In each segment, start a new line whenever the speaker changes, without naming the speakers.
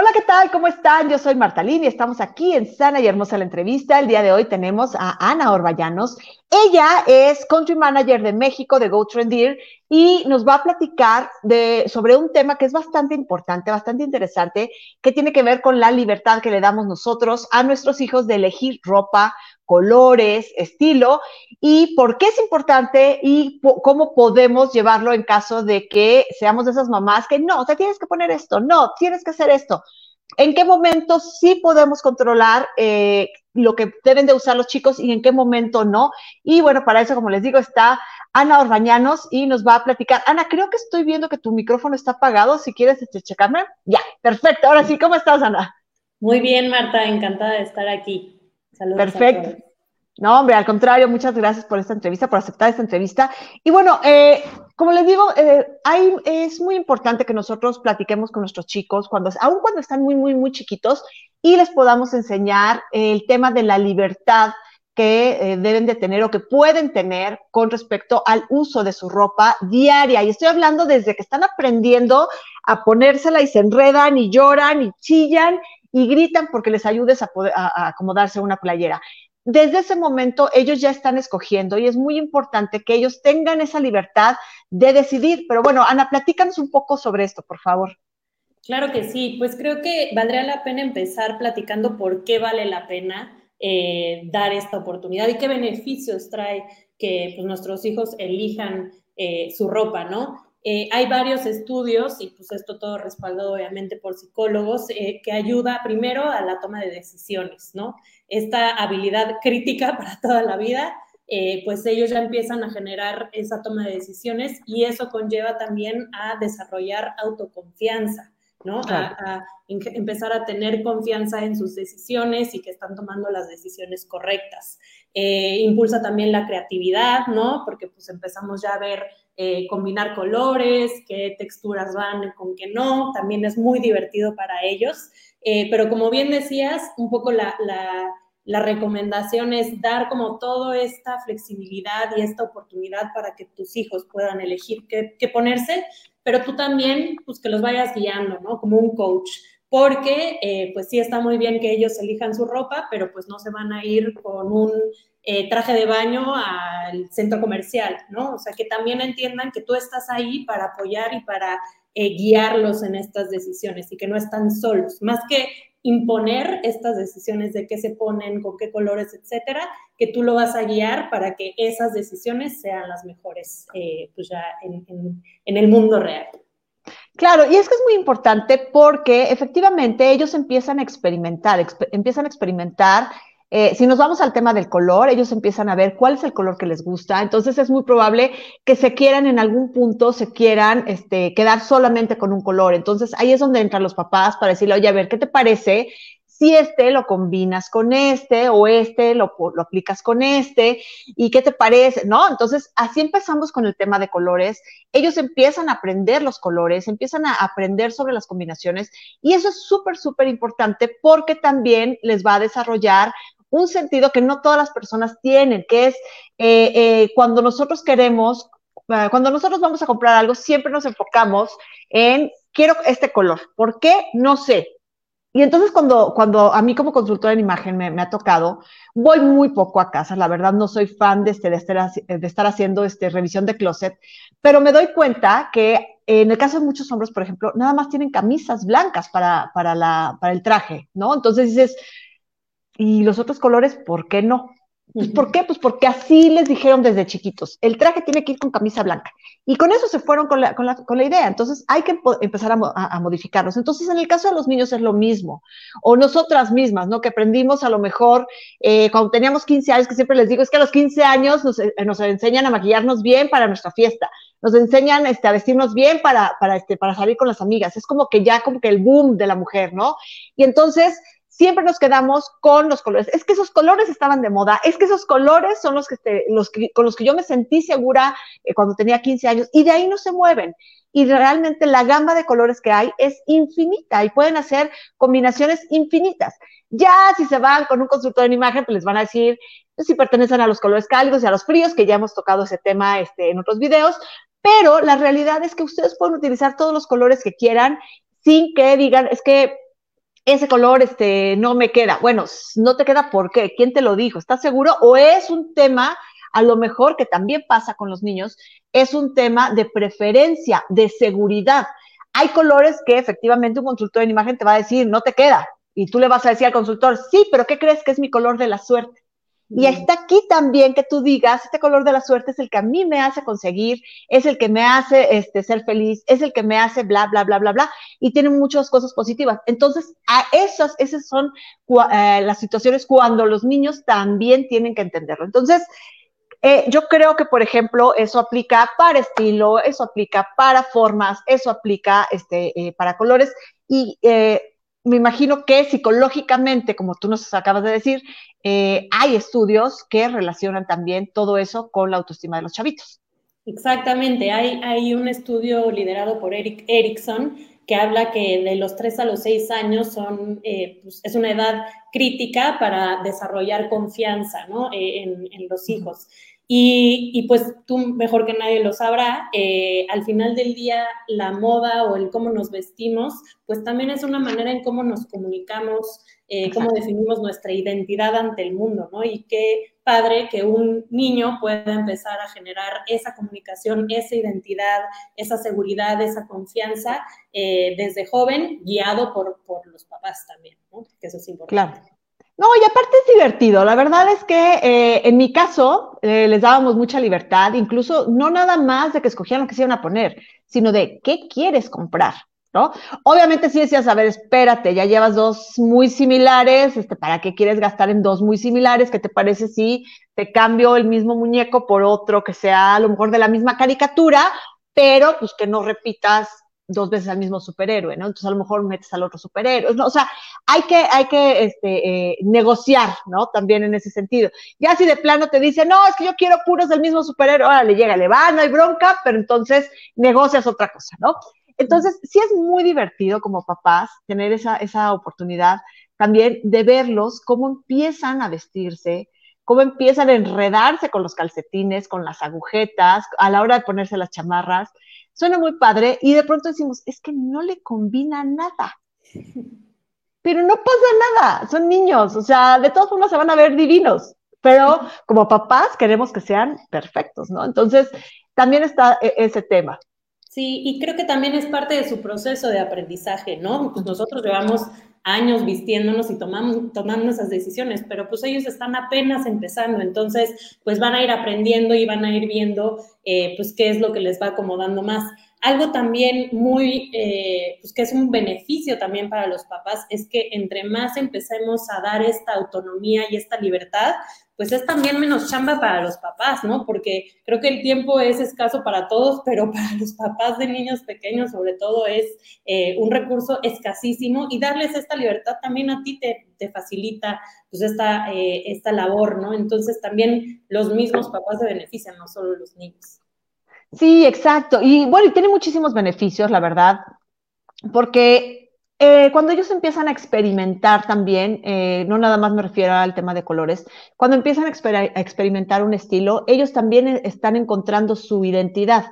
Hola, ¿qué tal? ¿Cómo están? Yo soy Marta Lini y estamos aquí en Sana y Hermosa la entrevista. El día de hoy tenemos a Ana Orballanos. Ella es Country Manager de México de Go Trendir y nos va a platicar sobre un tema que es bastante importante, bastante interesante, que tiene que ver con la libertad que le damos nosotros a nuestros hijos de elegir ropa, colores, estilo y por qué es importante y cómo podemos llevarlo en caso de que seamos de esas mamás que no, te tienes que poner esto, no, tienes que hacer esto. ¿En qué momento sí podemos controlar eh, lo que deben de usar los chicos y en qué momento no? Y bueno, para eso, como les digo, está Ana Orbañanos y nos va a platicar. Ana, creo que estoy viendo que tu micrófono está apagado. Si quieres este, checarme. Ya, perfecto. Ahora sí, ¿cómo estás, Ana?
Muy bien, Marta. Encantada de estar aquí.
Saludos. Perfecto. No, hombre, al contrario, muchas gracias por esta entrevista, por aceptar esta entrevista. Y bueno, eh, como les digo, eh, hay, es muy importante que nosotros platiquemos con nuestros chicos, cuando, aun cuando están muy, muy, muy chiquitos, y les podamos enseñar el tema de la libertad que eh, deben de tener o que pueden tener con respecto al uso de su ropa diaria. Y estoy hablando desde que están aprendiendo a ponérsela y se enredan y lloran y chillan y gritan porque les ayudes a, poder, a acomodarse una playera desde ese momento ellos ya están escogiendo y es muy importante que ellos tengan esa libertad de decidir. Pero bueno, Ana, platícanos un poco sobre esto, por favor.
Claro que sí, pues creo que valdría la pena empezar platicando por qué vale la pena eh, dar esta oportunidad y qué beneficios trae que pues, nuestros hijos elijan eh, su ropa, ¿no? Eh, hay varios estudios, y pues esto todo respaldado obviamente por psicólogos, que ayuda primero a la toma de decisiones, ¿no? esta habilidad crítica para toda la vida, eh, pues ellos ya empiezan a generar esa toma de decisiones y eso conlleva también a desarrollar autoconfianza, ¿no? A, empezar a tener confianza en sus decisiones y que están tomando las decisiones correctas. Eh, impulsa también la creatividad, ¿no? Porque pues empezamos ya a ver eh, combinar colores, qué texturas van con qué no, también es muy divertido para ellos. Eh, pero como bien decías, un poco la, recomendación es dar como toda esta flexibilidad y esta oportunidad para que tus hijos puedan elegir qué, ponerse, pero tú también, pues que los vayas guiando, ¿no? Como un coach, porque eh, pues sí está muy bien que ellos elijan su ropa, pero pues no se van a ir con un eh, traje de baño al centro comercial, ¿no? O sea, que también entiendan que tú estás ahí para apoyar y para eh, guiarlos en estas decisiones y que no están solos, más que imponer estas decisiones de qué se ponen, con qué colores, etcétera, que tú lo vas a guiar para que esas decisiones sean las mejores, eh, pues ya en, en el mundo real.
Claro, y es que es muy importante porque efectivamente ellos empiezan a experimentar, empiezan a experimentar eh, si nos vamos al tema del color, ellos empiezan a ver cuál es el color que les gusta, entonces es muy probable que se quieran en algún punto, se quieran este, quedar solamente con un color. Entonces ahí es donde entran los papás para decirle, oye, a ver, ¿qué te parece? Si este lo combinas con este o este lo, lo, aplicas con este y qué te parece, ¿no? Entonces, así empezamos con el tema de colores. Ellos empiezan a aprender los colores, empiezan a aprender sobre las combinaciones y eso es súper, súper importante porque también les va a desarrollar un sentido que no todas las personas tienen, que es eh, eh, cuando nosotros queremos, ah, cuando nosotros vamos a comprar algo, siempre nos enfocamos en, quiero este color. ¿Por qué? No sé. Y entonces cuando, cuando a mí como consultora en imagen me, ha tocado, voy muy poco a casa, la verdad no soy fan de, este, de, estar, de estar haciendo este, revisión de closet, pero me doy cuenta que en el caso de muchos hombres, por ejemplo, nada más tienen camisas blancas para, para, la, para el traje, ¿no? Entonces dices, y los otros colores, ¿por qué no? Pues, ¿Por qué? Pues porque así les dijeron desde chiquitos. El traje tiene que ir con camisa blanca. Y con eso se fueron con la, con la, con la idea. Entonces hay que empezar a, a, modificarlos. Entonces en el caso de los niños es lo mismo. O nosotras mismas, ¿no? Que aprendimos a lo mejor eh, cuando teníamos 15 años, que siempre les digo, es que a los 15 años nos, eh, nos enseñan a maquillarnos bien para nuestra fiesta. Nos enseñan este, a vestirnos bien para, para, este, para salir con las amigas. Es como que ya como que el boom de la mujer, ¿no? Y entonces siempre nos quedamos con los colores. Es que esos colores estaban de moda, es que esos colores son los que, los con los que yo me sentí segura eh, cuando tenía 15 años y de ahí no se mueven. Y realmente la gama de colores que hay es infinita y pueden hacer combinaciones infinitas. Ya si se van con un consultor en imagen, pues les van a decir pues, si pertenecen a los colores cálidos y a los fríos, que ya hemos tocado ese tema este, en otros videos, pero la realidad es que ustedes pueden utilizar todos los colores que quieran sin que digan, es que ese color este, no me queda. Bueno, no te queda ¿por qué? ¿Quién te lo dijo? ¿Estás seguro? ¿O es un tema, a lo mejor que también pasa con los niños, es un tema de preferencia, de seguridad? Hay colores que efectivamente un consultor en imagen te va a decir, no te queda. Y tú le vas a decir al consultor, sí, pero ¿qué crees que es mi color de la suerte? Y está aquí también que tú digas, este color de la suerte es el que a mí me hace conseguir, es el que me hace este, ser feliz, es el que me hace bla, bla, bla, bla, bla, y tiene muchas cosas positivas. Entonces, a esas, esas son eh, las situaciones cuando los niños también tienen que entenderlo. Entonces, eh, yo creo que, por ejemplo, eso aplica para estilo, eso aplica para formas, eso aplica este, eh, para colores y me imagino que psicológicamente, como tú nos acabas de decir, eh, hay estudios que relacionan también todo eso con la autoestima de los chavitos.
Exactamente, hay, hay un estudio liderado por Eric Erickson que habla que de los 3 a los 6 años son, eh, pues, es una edad crítica para desarrollar confianza ¿no? Eh, en, en, los hijos. Y, pues tú mejor que nadie lo sabrá, eh, al final del día la moda o el cómo nos vestimos, pues también es una manera en cómo nos comunicamos, eh, cómo definimos nuestra identidad ante el mundo, ¿no? Y qué padre que un niño pueda empezar a generar esa comunicación, esa identidad, esa seguridad, esa confianza eh, desde joven, guiado por, por los papás también, ¿no? Que eso es importante.
Claro. No, y aparte es divertido. La verdad es que eh, en mi caso eh, les dábamos mucha libertad, incluso no nada más de que escogieran lo que se iban a poner, sino de qué quieres comprar, ¿no? Obviamente sí decías, a ver, espérate, ya llevas dos muy similares, este, ¿para qué quieres gastar en dos muy similares? ¿Qué te parece si te cambio el mismo muñeco por otro que sea a lo mejor de la misma caricatura, pero pues que no repitas dos veces al mismo superhéroe, ¿no? Entonces a lo mejor metes al otro superhéroe, ¿no? O sea, hay que, hay que este, eh, negociar, ¿no? También en ese sentido. Ya si de plano te dice, no, es que yo quiero puros del mismo superhéroe, ahora le llega, le va, no hay bronca, pero entonces negocias otra cosa, ¿no? Entonces, sí es muy divertido como papás tener esa, esa oportunidad también de verlos cómo empiezan a vestirse, cómo empiezan a enredarse con los calcetines, con las agujetas, a la hora de ponerse las chamarras suena muy padre y de pronto decimos, es que no le combina nada. Pero no pasa nada, son niños, o sea, de todas formas se van a ver divinos, pero como papás queremos que sean perfectos, ¿no? Entonces, también está e-, ese tema.
Sí, y creo que también es parte de su proceso de aprendizaje, ¿no? Pues nosotros llevamos años vistiéndonos y tomamos, tomando esas decisiones, pero pues ellos están apenas empezando, entonces pues van a ir aprendiendo y van a ir viendo eh, pues qué es lo que les va acomodando más. Algo también muy, eh, pues que es un beneficio también para los papás, es que entre más empecemos a dar esta autonomía y esta libertad, pues es también menos chamba para los papás, ¿no? Porque creo que el tiempo es escaso para todos, pero para los papás de niños pequeños sobre todo es eh, un recurso escasísimo y darles esta libertad también a ti te, te facilita pues esta, eh, esta labor, ¿no? Entonces también los mismos papás se benefician, no solo los niños.
Sí, exacto. Y bueno, tiene muchísimos beneficios, la verdad, porque eh, cuando ellos empiezan a experimentar también, eh, no nada más me refiero al tema de colores, cuando empiezan a, a experimentar un estilo, ellos también están encontrando su identidad.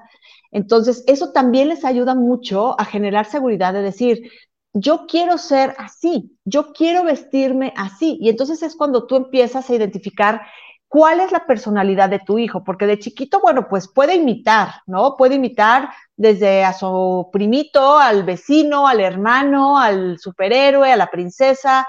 Entonces, eso también les ayuda mucho a generar seguridad de decir, yo quiero ser así, yo quiero vestirme así. Y entonces es cuando tú empiezas a identificar cuál es la personalidad de tu hijo, porque de chiquito, bueno, pues puede imitar, ¿no? Puede imitar desde a su primito, al vecino, al hermano, al superhéroe, a la princesa,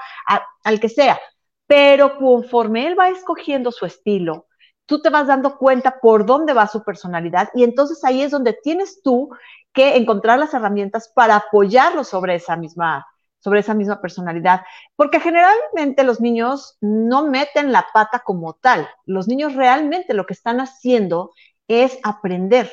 al que sea. Pero conforme él va escogiendo su estilo, tú te vas dando cuenta por dónde va su personalidad y entonces ahí es donde tienes tú que encontrar las herramientas para apoyarlo sobre esa misma sobre esa misma personalidad, porque generalmente los niños no meten la pata como tal, los niños realmente lo que están haciendo es aprender.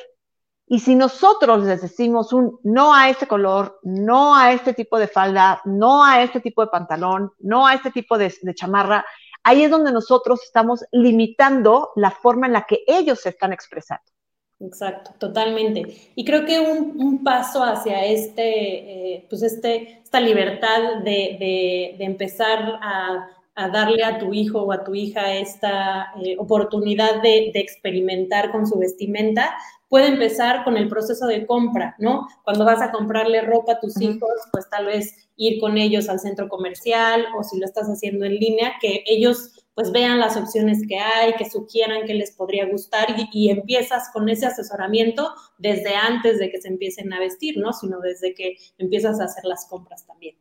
Y si nosotros les decimos un no a este color, no a este tipo de falda, no a este tipo de pantalón, no a este tipo de, de chamarra, ahí es donde nosotros estamos limitando la forma en la que ellos se están expresando.
Exacto, totalmente. Y creo que un, paso hacia este, eh, pues este, esta libertad de, empezar a, a darle a tu hijo o a tu hija esta eh, oportunidad de, de, experimentar con su vestimenta, puede empezar con el proceso de compra, ¿no? Cuando vas a comprarle ropa a tus hijos, pues tal vez ir con ellos al centro comercial o si lo estás haciendo en línea, que ellos pues vean las opciones que hay, que sugieran que les podría gustar y, empiezas con ese asesoramiento desde antes de que se empiecen a vestir, ¿no? Sino desde que empiezas a hacer las compras también.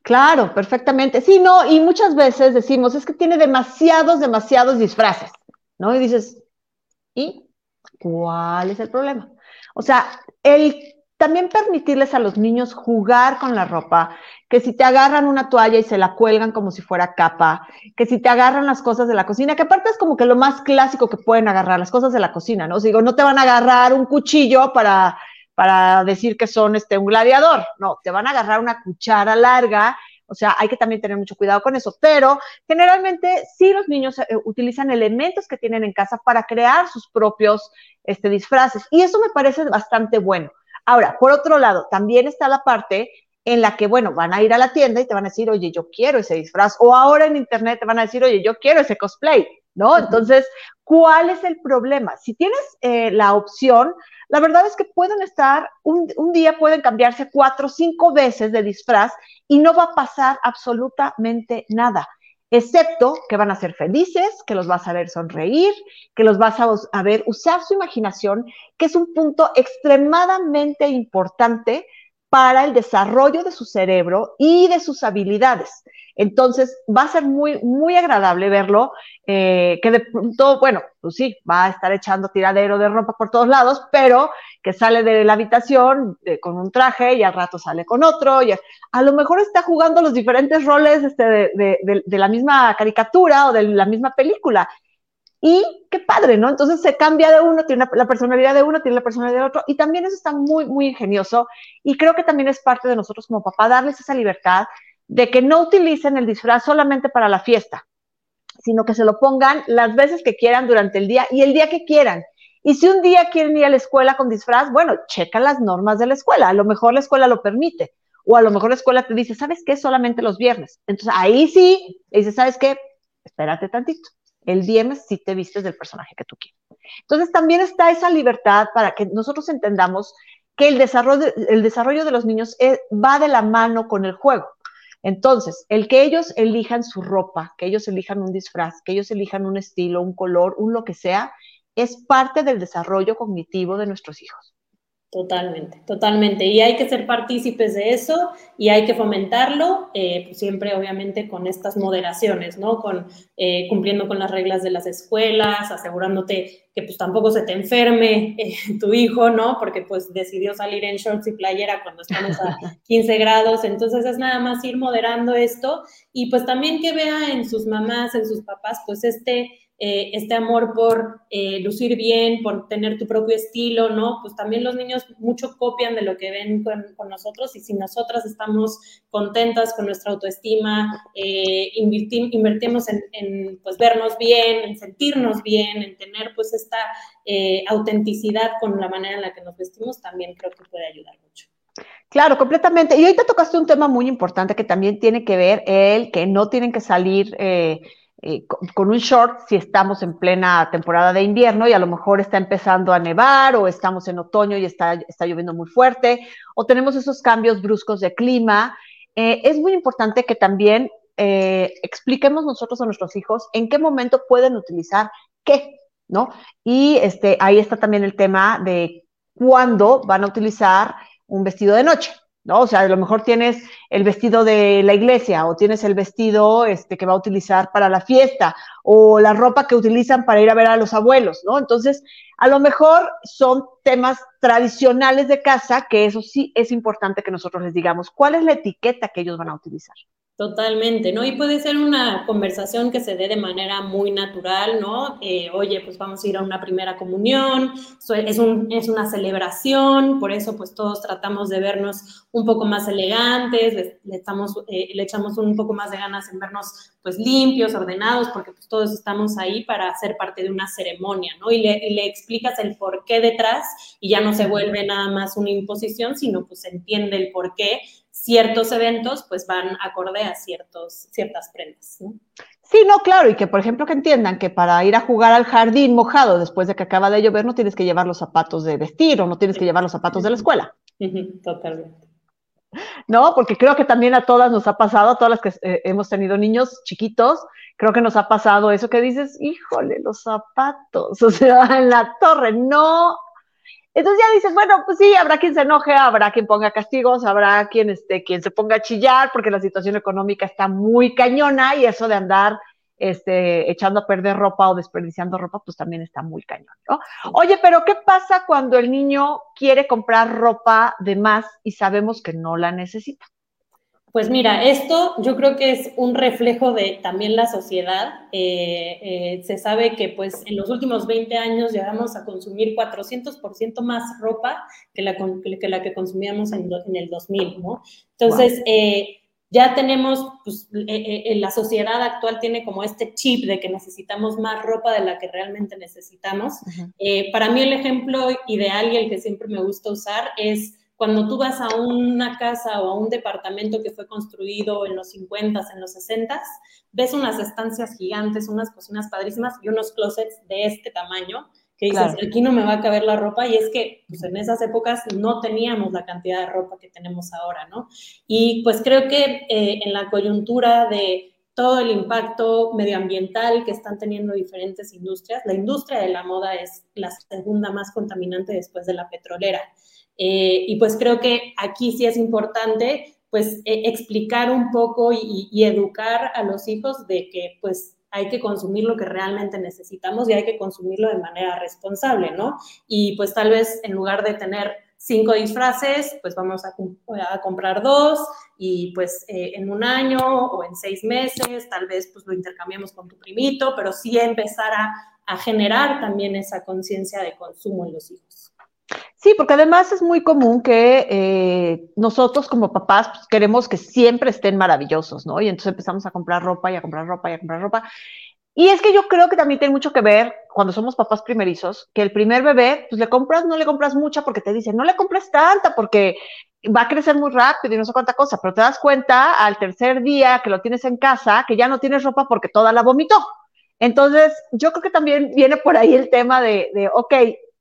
Claro, perfectamente. Sí, no, y muchas veces decimos, es que tiene demasiados, demasiados disfraces, ¿no? Y dices, ¿y cuál es el problema? O sea, el también permitirles a los niños jugar con la ropa, que si te agarran una toalla y se la cuelgan como si fuera capa, que si te agarran las cosas de la cocina, que aparte es como que lo más clásico que pueden agarrar, las cosas de la cocina, ¿no? Digo, no te van a agarrar un cuchillo para, para decir que son este, un gladiador, no, te van a agarrar una cuchara larga o sea, hay que también tener mucho cuidado con eso. Pero generalmente sí los niños eh, utilizan elementos que tienen en casa para crear sus propios este, disfraces. Y eso me parece bastante bueno. Ahora, por otro lado, también está la parte en la que, bueno, van a ir a la tienda y te van a decir, oye, yo quiero ese disfraz. O ahora en internet te van a decir, oye, yo quiero ese cosplay, ¿no? Entonces, ¿cuál es el problema? Si tienes eh, la opción, la verdad es que pueden estar, un, un día pueden cambiarse cuatro o cinco veces de disfraz y no va a pasar absolutamente nada excepto que van a ser felices, que los vas a ver sonreír, que los vas a, ver usar su imaginación, que es un punto extremadamente importante para el desarrollo de su cerebro y de sus habilidades. Entonces, va a ser muy, muy agradable verlo, eh, que de pronto, bueno, pues sí, va a estar echando tiradero de ropa por todos lados, pero que sale de la habitación eh, con un traje y al rato sale con otro, y a, lo mejor está jugando los diferentes roles este, de, de, de, la misma caricatura o de la misma película. Y qué padre, ¿no? Entonces se cambia de uno, tiene la personalidad de uno, tiene la personalidad del otro, y también eso está muy, muy ingenioso, y creo que también es parte de nosotros como papá darles esa libertad de que no utilicen el disfraz solamente para la fiesta, sino que se lo pongan las veces que quieran durante el día y el día que quieran. Y si un día quieren ir a la escuela con disfraz, bueno, checa las normas de la escuela. A lo mejor la escuela lo permite. O a lo mejor la escuela te dice, ¿sabes qué? Solamente los viernes. Entonces ahí sí, dice, ¿sabes qué? Espérate tantito. El viernes sí te vistes del personaje que tú quieres. Entonces también está esa libertad para que nosotros entendamos que el desarrollo, el desarrollo de los niños va de la mano con el juego. Entonces, el que ellos elijan su ropa, que ellos elijan un disfraz, que ellos elijan un estilo, un color, un lo que sea, es parte del desarrollo cognitivo de nuestros hijos.
Totalmente, totalmente. Y hay que ser partícipes de eso y hay que fomentarlo, eh, pues siempre obviamente con estas moderaciones, ¿no? Con, eh, cumpliendo con las reglas de las escuelas, asegurándote que pues tampoco se te enferme eh, tu hijo, ¿no? Porque pues decidió salir en shorts y playera cuando estamos a 15 grados. Entonces es nada más ir moderando esto y pues también que vea en sus mamás, en sus papás, pues este eh, este amor por eh, lucir bien, por tener tu propio estilo, ¿no? Pues también los niños mucho copian de lo que ven con, nosotros y si nosotras estamos contentas con nuestra autoestima, eh, invertimos en, pues vernos bien, en sentirnos bien, en tener pues esta autenticidad con la manera en la que nos vestimos, también creo que puede ayudar mucho.
Claro, completamente. Y ahorita tocaste un tema muy importante que también tiene que ver el que no tienen que salir eh, con, un short si estamos en plena temporada de invierno y a lo mejor está empezando a nevar o estamos en otoño y está, está lloviendo muy fuerte o tenemos esos cambios bruscos de clima. Eh, es muy importante que también eh, expliquemos nosotros a nuestros hijos en qué momento pueden utilizar qué, ¿no? Y este, ahí está también el tema de cuándo van a utilizar un vestido de noche. ¿No? O sea, a lo mejor tienes el vestido de la iglesia o tienes el vestido este, que va a utilizar para la fiesta o la ropa que utilizan para ir a ver a los abuelos, ¿no? Entonces, a lo mejor son temas tradicionales de casa que eso sí es importante que nosotros les digamos cuál es la etiqueta que ellos van a utilizar.
Totalmente, ¿no? Y puede ser una conversación que se dé de manera muy natural, ¿no? Eh, oye, pues vamos a ir a una primera comunión, es, un, es una celebración, por eso pues todos tratamos de vernos un poco más elegantes, le, estamos, eh, le echamos un poco más de ganas en vernos pues limpios, ordenados, porque pues todos estamos ahí para ser parte de una ceremonia, ¿no? Y le, le explicas el por qué detrás y ya no se vuelve nada más una imposición, sino pues se entiende el por qué ciertos eventos pues van acorde a ciertos, ciertas prendas. ¿no?
Sí, no, claro, y que por ejemplo que entiendan que para ir a jugar al jardín mojado después de que acaba de llover no tienes que llevar los zapatos de vestir o no tienes que llevar los zapatos de la escuela.
Totalmente.
No, porque creo que también a todas nos ha pasado, a todas las que eh, hemos tenido niños chiquitos, creo que nos ha pasado eso que dices, híjole, los zapatos, o sea, en la torre, no. Entonces ya dices, bueno, pues sí, habrá quien se enoje, habrá quien ponga castigos, habrá quien, este, quien se ponga a chillar porque la situación económica está muy cañona y eso de andar este, echando a perder ropa o desperdiciando ropa, pues también está muy cañón, ¿no? Oye, pero ¿qué pasa cuando el niño quiere comprar ropa de más y sabemos que no la necesita?
Pues mira, esto yo creo que es un reflejo de también la sociedad. Eh, eh, se sabe que pues en los últimos 20 años llegamos a consumir 400% más ropa que la, que la que consumíamos en, el 2000, ¿no? Entonces, eh, ya tenemos, pues, la sociedad actual tiene como este chip de que necesitamos más ropa de la que realmente necesitamos. para mí el ejemplo ideal y el que siempre me gusta usar es cuando tú vas a una casa o a un departamento que fue construido en los 50s, en los 60s, ves unas estancias gigantes, unas cocinas padrísimas y unos closets de este tamaño que dices, aquí no me va a caber la ropa, y es que pues, en esas épocas no teníamos la cantidad de ropa que tenemos ahora, ¿no? Y pues creo que eh, en la coyuntura de todo el impacto medioambiental que están teniendo diferentes industrias, la industria de la moda es la segunda más contaminante después de la petrolera. Eh, y pues creo que aquí sí es importante pues e, explicar un poco y, y educar a los hijos de que pues hay que consumir lo que realmente necesitamos y hay que consumirlo de manera responsable, ¿no? Y pues tal vez en lugar de tener cinco disfraces, pues vamos a, comprar dos y pues eh, en un año o en seis meses tal vez pues lo intercambiamos con tu primito, pero sí empezar a, a generar también esa conciencia de consumo en los hijos.
Sí, porque además es muy común que eh, nosotros como papás pues, queremos que siempre estén maravillosos, ¿no? Y entonces empezamos a comprar ropa y a comprar ropa y a comprar ropa. Y es que yo creo que también tiene mucho que ver cuando somos papás primerizos, que el primer bebé, pues le compras, no le compras mucha porque te dicen, no le compres tanta porque va a crecer muy rápido y no sé cuánta cosa, pero te das cuenta al tercer día que lo tienes en casa que ya no tienes ropa porque toda la vomitó. Entonces, yo creo que también viene por ahí el tema de, de ok,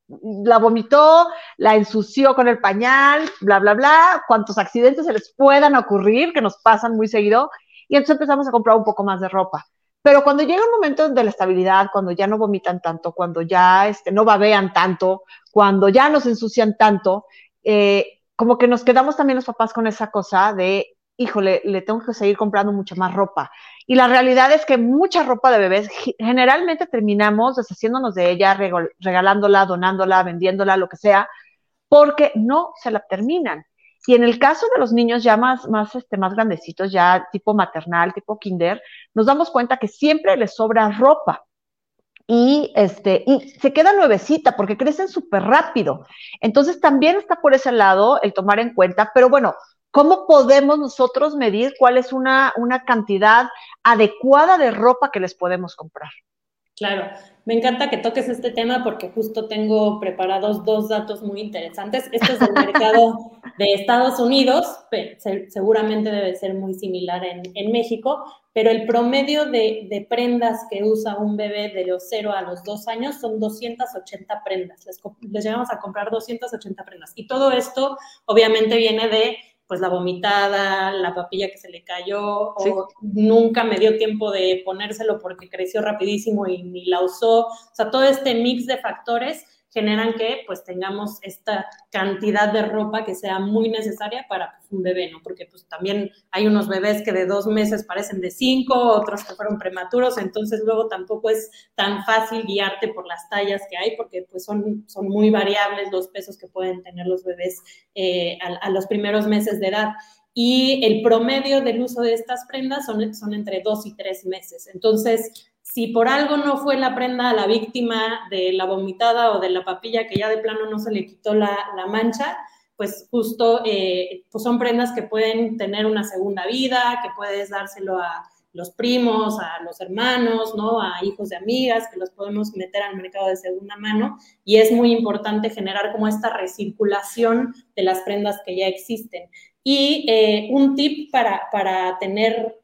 la vomitó, la ensució con el pañal, bla, bla, bla, cuántos accidentes se les puedan ocurrir, que nos pasan muy seguido, y entonces empezamos a comprar un poco más de ropa. Pero cuando llega un momento de la estabilidad, cuando ya no vomitan tanto, cuando ya este, no babean tanto, cuando ya nos ensucian tanto, eh, como que nos quedamos también los papás con esa cosa de, híjole, le tengo que seguir comprando mucha más ropa. Y la realidad es que mucha ropa de bebés generalmente terminamos deshaciéndonos de ella, regalándola, donándola, vendiéndola, lo que sea, porque no se la terminan. Y en el caso de los niños ya más, más, este, más grandecitos, ya tipo maternal, tipo kinder, nos damos cuenta que siempre les sobra ropa. Y, este, y se queda nuevecita porque crecen súper rápido. Entonces también está por ese lado el tomar en cuenta, pero bueno, ¿Cómo podemos nosotros medir cuál es una, una cantidad adecuada de ropa que les podemos comprar?
Claro, me encanta que toques este tema porque justo tengo preparados dos datos muy interesantes. Este es el mercado de Estados Unidos, seguramente debe ser muy similar en, en México, pero el promedio de, de, prendas que usa un bebé de los 0 a los 2 años son 280 prendas. Les, les llegamos a comprar 280 prendas. Y todo esto obviamente viene de pues la vomitada, la papilla que se le cayó, o nunca me dio tiempo de ponérselo porque creció rapidísimo y ni la usó. O sea, todo este mix de factores generan que pues tengamos esta cantidad de ropa que sea muy necesaria para pues, un bebé, ¿no? Porque pues también hay unos bebés que de dos meses parecen de cinco, otros que fueron prematuros, entonces luego tampoco es tan fácil guiarte por las tallas que hay porque pues son, son muy variables los pesos que pueden tener los bebés eh, a, a los primeros meses de edad y el promedio del uso de estas prendas son, son entre dos y tres meses. Entonces, si por algo no fue la prenda a la víctima de la vomitada o de la papilla que ya de plano no se le quitó la, mancha, pues justo eh, pues son prendas que pueden tener una segunda vida, que puedes dárselo a los primos, a los hermanos, ¿no? A hijos de amigas, que los podemos meter al mercado de segunda mano. Y es muy importante generar como esta recirculación de las prendas que ya existen. Y eh, un tip para, para tener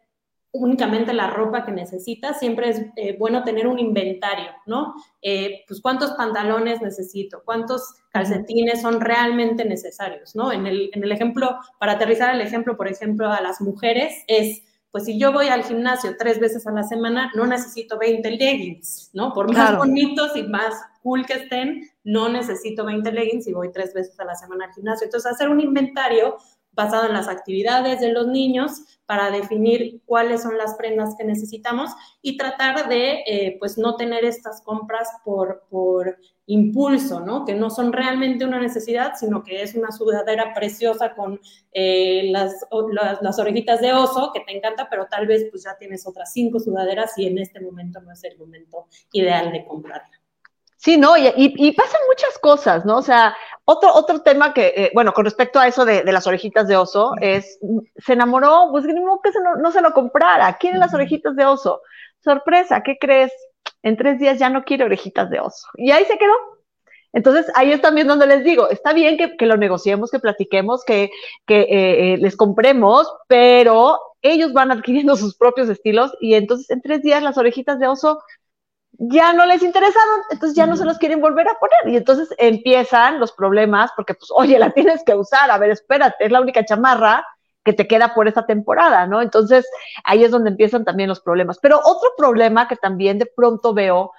únicamente la ropa que necesitas, siempre es eh, bueno tener un inventario, ¿no? Eh, pues cuántos pantalones necesito, cuántos calcetines son realmente necesarios, ¿no? En el, en el ejemplo, para aterrizar el ejemplo, por ejemplo, a las mujeres, es, pues si yo voy al gimnasio tres veces a la semana, no necesito 20 leggings, ¿no? Por más bonitos y más cool que estén, no necesito 20 leggings y voy tres veces a la semana al gimnasio. Entonces, hacer un inventario basado en las actividades de los niños para definir cuáles son las prendas que necesitamos y tratar de, eh, pues, no tener estas compras por, por impulso, ¿no? Que no son realmente una necesidad, sino que es una sudadera preciosa con eh, las, las, orejitas de oso, que te encanta, pero tal vez pues ya tienes otras cinco sudaderas y en este momento no es el momento ideal de comprarla.
Sí, no, y, y, pasan muchas cosas, ¿no? O sea, otro, otro tema que, eh, bueno, con respecto a eso de, las orejitas de oso, es, se enamoró, pues que no, no, se lo comprara, quiere las orejitas de oso. Sorpresa, ¿qué crees? En tres días ya no quiere orejitas de oso. Y ahí se quedó. Entonces, ahí es también donde les digo, está bien que, que lo negociemos, que platiquemos, que, que eh, eh, les compremos, pero ellos van adquiriendo sus propios estilos y entonces en tres días las orejitas de oso ya no les interesaron, entonces ya no se los quieren volver a poner. Y entonces empiezan los problemas, porque pues, oye, la tienes que usar, a ver, espérate, es la única chamarra que te queda por esta temporada, ¿no? Entonces ahí es donde empiezan también los problemas. Pero otro problema que también de pronto veo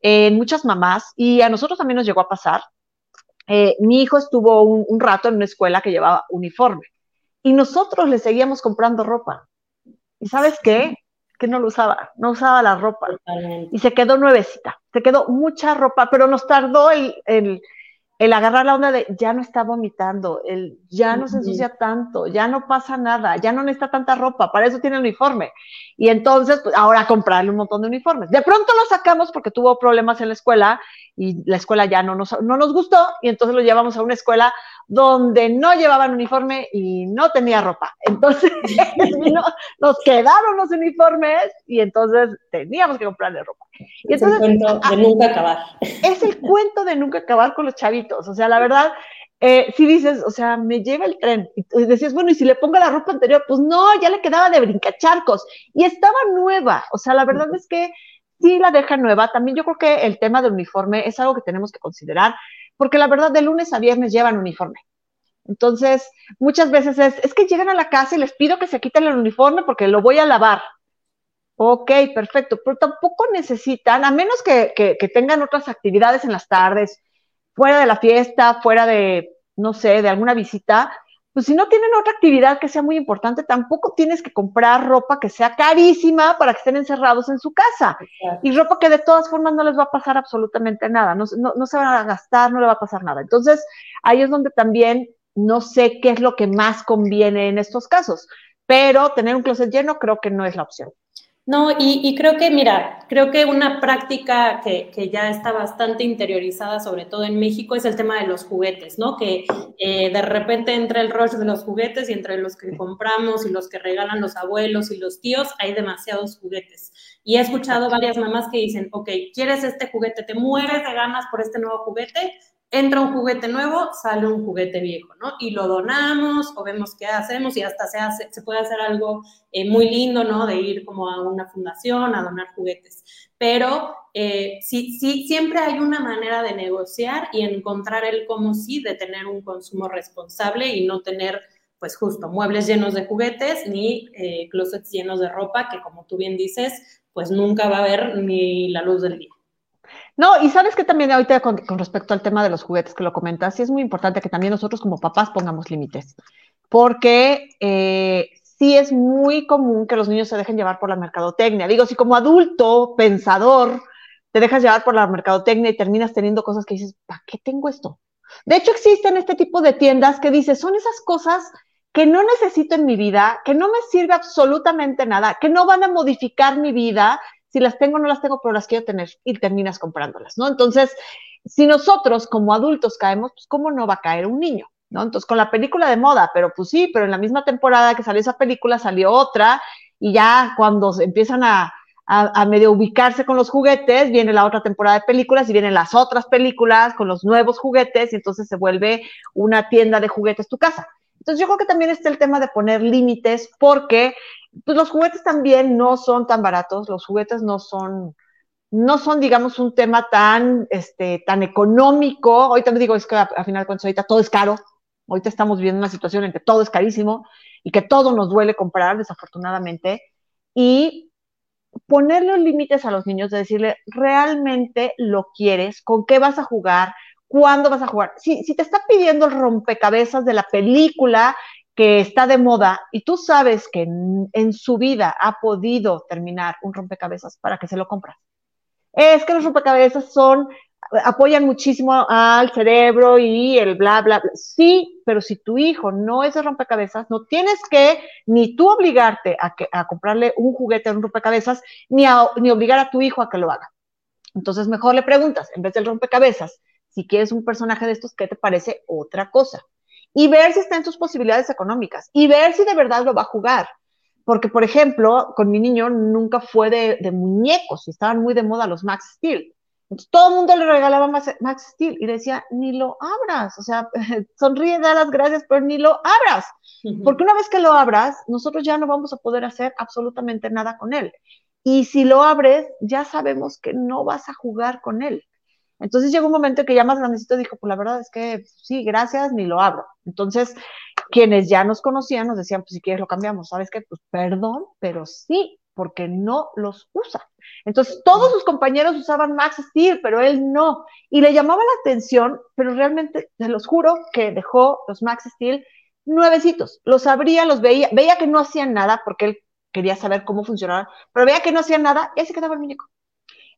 en muchas mamás, y a nosotros también nos llegó a pasar, eh, mi hijo estuvo un, un rato en una escuela que llevaba uniforme y nosotros le seguíamos comprando ropa. ¿Y sabes qué? Que no lo usaba, no usaba la ropa. Y se quedó nuevecita, se quedó mucha ropa, pero nos tardó el, el, el agarrar la onda de ya no está vomitando, el ya no se ensucia tanto, ya no pasa nada, ya no necesita tanta ropa, para eso tiene el uniforme. Y entonces, pues, ahora comprarle un montón de uniformes. De pronto lo sacamos porque tuvo problemas en la escuela y la escuela ya no nos, no nos gustó y entonces lo llevamos a una escuela donde no llevaban uniforme y no tenía ropa. Entonces nos quedaron los uniformes y entonces teníamos que comprarle ropa. Y
es el cuento de nunca acabar.
Es el cuento de nunca acabar con los chavitos. O sea, la verdad, eh, si dices, o sea, me lleva el tren. Y decías, bueno, y si le pongo la ropa anterior, pues no, ya le quedaba de brincacharcos. Y estaba nueva. O sea, la verdad es que sí la deja nueva. También yo creo que el tema del uniforme es algo que tenemos que considerar, porque la verdad de lunes a viernes llevan uniforme. Entonces, muchas veces es, es que llegan a la casa y les pido que se quiten el uniforme porque lo voy a lavar. Ok, perfecto, pero tampoco necesitan, a menos que, que, que tengan otras actividades en las tardes, fuera de la fiesta, fuera de, no sé, de alguna visita, pues si no tienen otra actividad que sea muy importante, tampoco tienes que comprar ropa que sea carísima para que estén encerrados en su casa. Y ropa que de todas formas no les va a pasar absolutamente nada, no, no, se van a gastar, no le va a pasar nada. Entonces, ahí es donde también no sé qué es lo que más conviene en estos casos, pero tener un closet lleno creo que no es la opción.
No, y, creo que, mira, creo que una práctica que, ya está bastante interiorizada, sobre todo en México, es el tema de los juguetes, ¿no? Que eh, de repente entre el rush de los juguetes y entre los que compramos y los que regalan los abuelos y los tíos, hay demasiados juguetes. Y he escuchado varias mamás que dicen, ok, ¿quieres este juguete? ¿Te mueres de ganas por este nuevo juguete? Entra un juguete nuevo, sale un juguete viejo, ¿no? Y lo donamos o vemos qué hacemos y hasta se, hace, se puede hacer algo eh, muy lindo, ¿no? De ir como a una fundación a donar juguetes. Pero eh, sí, sí, siempre hay una manera de negociar y encontrar el cómo sí de tener un consumo responsable y no tener pues justo muebles llenos de juguetes ni eh, closets llenos de ropa que como tú bien dices, pues nunca va a haber ni la luz del día.
No, y sabes que también ahorita con, respecto al tema de los juguetes que lo comentas, sí es muy importante que también nosotros como papás pongamos límites, porque eh, sí es muy común que los niños se dejen llevar por la mercadotecnia. Digo, si como adulto, pensador, te dejas llevar por la mercadotecnia y terminas teniendo cosas que dices, ¿para qué tengo esto? De hecho, existen este tipo de tiendas que dices, son esas cosas que no necesito en mi vida, que no me sirve absolutamente nada, que no van a modificar mi vida, si las tengo no las tengo, pero las quiero tener y terminas comprándolas, ¿no? Entonces, si nosotros como adultos caemos, pues ¿cómo no va a caer un niño? ¿No? Entonces, con la película de moda, pero pues sí, pero en la misma temporada que salió esa película salió otra y ya cuando empiezan a, a, medio ubicarse con los juguetes, viene la otra temporada de películas y vienen las otras películas con los nuevos juguetes y entonces se vuelve una tienda de juguetes tu casa. Entonces yo creo que también está el tema de poner límites porque pues, los juguetes también no son tan baratos, los juguetes no son, no son, digamos, un tema tan, este, tan económico. Ahorita me digo, es que al final de cuentas ahorita todo es caro. Ahorita estamos viviendo una situación en que todo es carísimo y que todo nos duele comprar, desafortunadamente. Y ponerle límites a los niños, de decirle, realmente lo quieres, con qué vas a jugar, cuándo vas a jugar. Si, te está pidiendo el rompecabezas de la película que está de moda y tú sabes que en, su vida ha podido terminar un rompecabezas para que se lo compras. Es que los rompecabezas son, apoyan muchísimo al cerebro y el bla, bla, bla. Sí, pero si tu hijo no es de rompecabezas, no tienes que ni tú obligarte a, que, a comprarle un juguete, un rompecabezas, ni, ni obligar a tu hijo a que lo haga. Entonces, mejor le preguntas, en vez del rompecabezas, si quieres un personaje de estos, ¿qué te parece otra cosa? Y ver si está en tus posibilidades económicas y ver si de verdad lo va a jugar. Porque, por ejemplo, con mi niño nunca fue de, muñecos y estaban muy de moda los Max Steel. Entonces, todo el mundo le regalaba Max, Max Steel y decía, ni lo abras. O sea, sonríe, da las gracias, pero ni lo abras. Porque una vez que lo abras, nosotros ya no vamos a poder hacer absolutamente nada con él. Y si lo abres, ya sabemos que no vas a jugar con él. Entonces llegó un momento que ya más grandecito dijo, pues la verdad es que sí, gracias, ni lo abro. Entonces, quienes ya nos conocían nos decían, pues si quieres lo cambiamos, ¿sabes qué? Pues perdón, pero sí, porque no los usa. Entonces, todos sus compañeros usaban Max Steel, pero él no. Y le llamaba la atención, pero realmente, se los juro, que dejó los Max Steel nuevecitos. Los abría, los veía, veía que no hacían nada, porque él quería saber cómo funcionaban, pero veía que no hacían nada y ahí se quedaba el muñeco.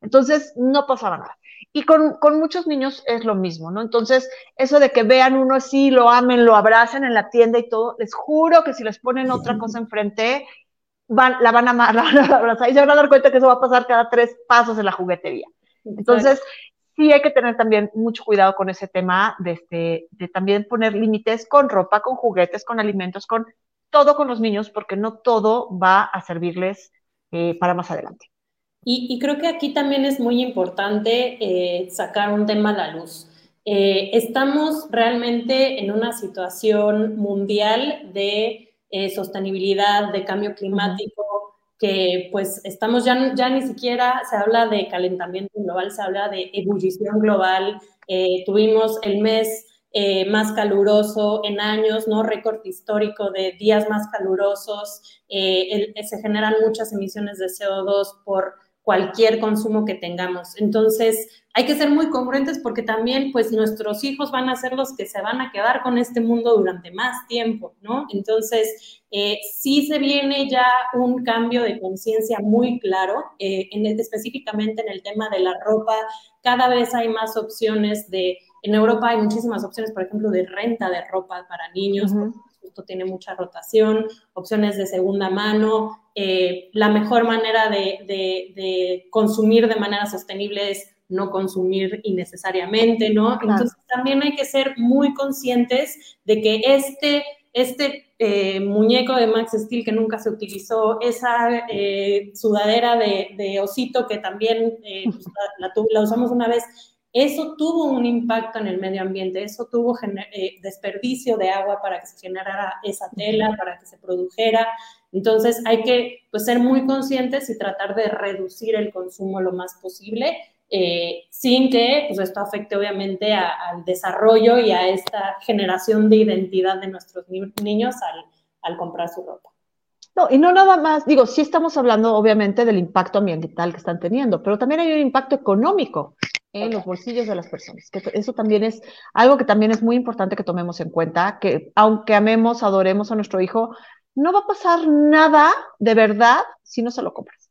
Entonces, no pasaba nada. Y con, muchos niños es lo mismo, ¿no? Entonces, eso de que vean uno así, lo amen, lo abracen en la tienda y todo, les juro que si les ponen otra cosa enfrente, van, la van a amar, la van a abrazar y se van a dar cuenta que eso va a pasar cada tres pasos en la juguetería. Entonces, sí hay que tener también mucho cuidado con ese tema de, este, de también poner límites con ropa, con juguetes, con alimentos, con todo con los niños, porque no todo va a servirles eh, para más adelante.
Y, creo que aquí también es muy importante eh, sacar un tema a la luz. Eh, estamos realmente en una situación mundial de eh, sostenibilidad, de cambio climático, que pues estamos ya, ya ni siquiera se habla de calentamiento global, se habla de ebullición global. tuvimos el mes más caluroso en años, ¿no? Récord histórico de días más calurosos. se generan muchas emisiones de CO2 por cualquier consumo que tengamos. Entonces, hay que ser muy congruentes porque también, pues, nuestros hijos van a ser los que se van a quedar con este mundo durante más tiempo, ¿no? Entonces, eh, sí se viene ya un cambio de conciencia muy claro, eh, en específicamente en el tema de la ropa. Cada vez hay más opciones de, en Europa hay muchísimas opciones, por ejemplo, de renta de ropa para niños esto tiene mucha rotación, opciones de segunda mano. Eh, la mejor manera de, consumir de manera sostenible es no consumir innecesariamente, ¿no? Entonces también hay que ser muy conscientes de que este, este eh, muñeco de Max Steel que nunca se utilizó, esa eh, sudadera de, osito que también pues, la usamos una vez, eso tuvo un impacto en el medio ambiente, eso tuvo eh, desperdicio de agua para que se generara esa tela, para que se produjera. Entonces hay que pues, ser muy conscientes y tratar de reducir el consumo lo más posible, eh, sin que pues, esto afecte obviamente al desarrollo y a esta generación de identidad de nuestros niños al, al comprar su ropa.
No, y no nada más, digo, sí estamos hablando obviamente del impacto ambiental que están teniendo, pero también hay un impacto económico en los bolsillos de las personas. Que eso también es algo que también es muy importante que tomemos en cuenta, que aunque amemos, adoremos a nuestro hijo, no va a pasar nada de verdad si no se lo compras.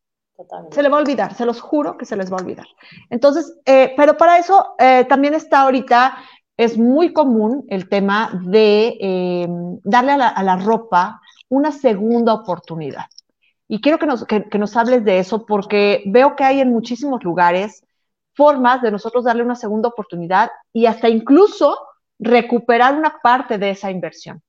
Se le va a olvidar, se los juro que se les va a olvidar. Entonces, eh, pero para eso eh, también está ahorita, es muy común el tema de eh, darle a la, a la, ropa una segunda oportunidad. Y quiero que nos, que, que nos hables de eso porque veo que hay en muchísimos lugares formas de nosotros darle una segunda oportunidad y hasta incluso recuperar una parte de esa inversión.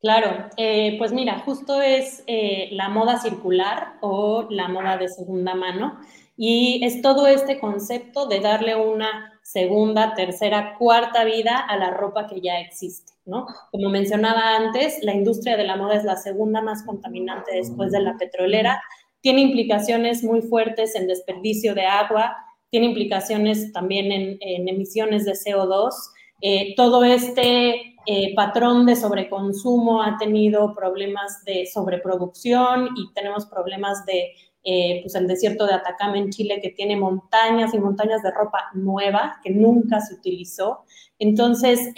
Claro, eh, pues mira, justo es eh, la moda circular o la moda de segunda mano y es todo este concepto de darle una segunda, tercera, cuarta vida a la ropa que ya existe. ¿no? Como mencionaba antes, la industria de la moda es la segunda más contaminante después de la petrolera, tiene implicaciones muy fuertes en desperdicio de agua, tiene implicaciones también en, emisiones de CO2. Eh, todo este eh, patrón de sobreconsumo ha tenido problemas de sobreproducción y tenemos problemas de eh, pues el desierto de Atacama en Chile, que tiene montañas y montañas de ropa nueva que nunca se utilizó. Entonces,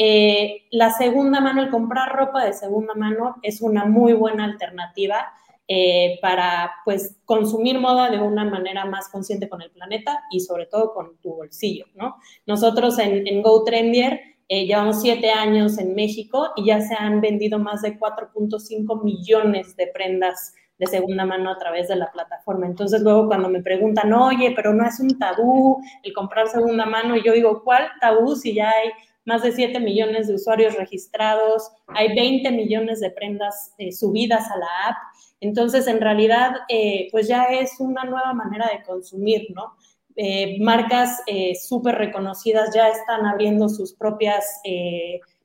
la segunda mano, el comprar ropa de segunda mano es una muy buena alternativa eh, para pues consumir moda de una manera más consciente con el planeta y sobre todo con tu bolsillo, ¿no? Nosotros en, en GoTrendier llevamos siete años en México y ya se han vendido más de 4.5 millones de prendas de segunda mano a través de la plataforma. Entonces luego cuando me preguntan, oye, pero no es un tabú el comprar segunda mano, y yo digo, ¿cuál tabú si ya hay más de 7 millones de usuarios registrados, hay 20 millones de prendas eh, subidas a la app? Entonces, en realidad, eh, pues ya es una nueva manera de consumir, ¿no? Eh, marcas súper reconocidas ya están abriendo sus propias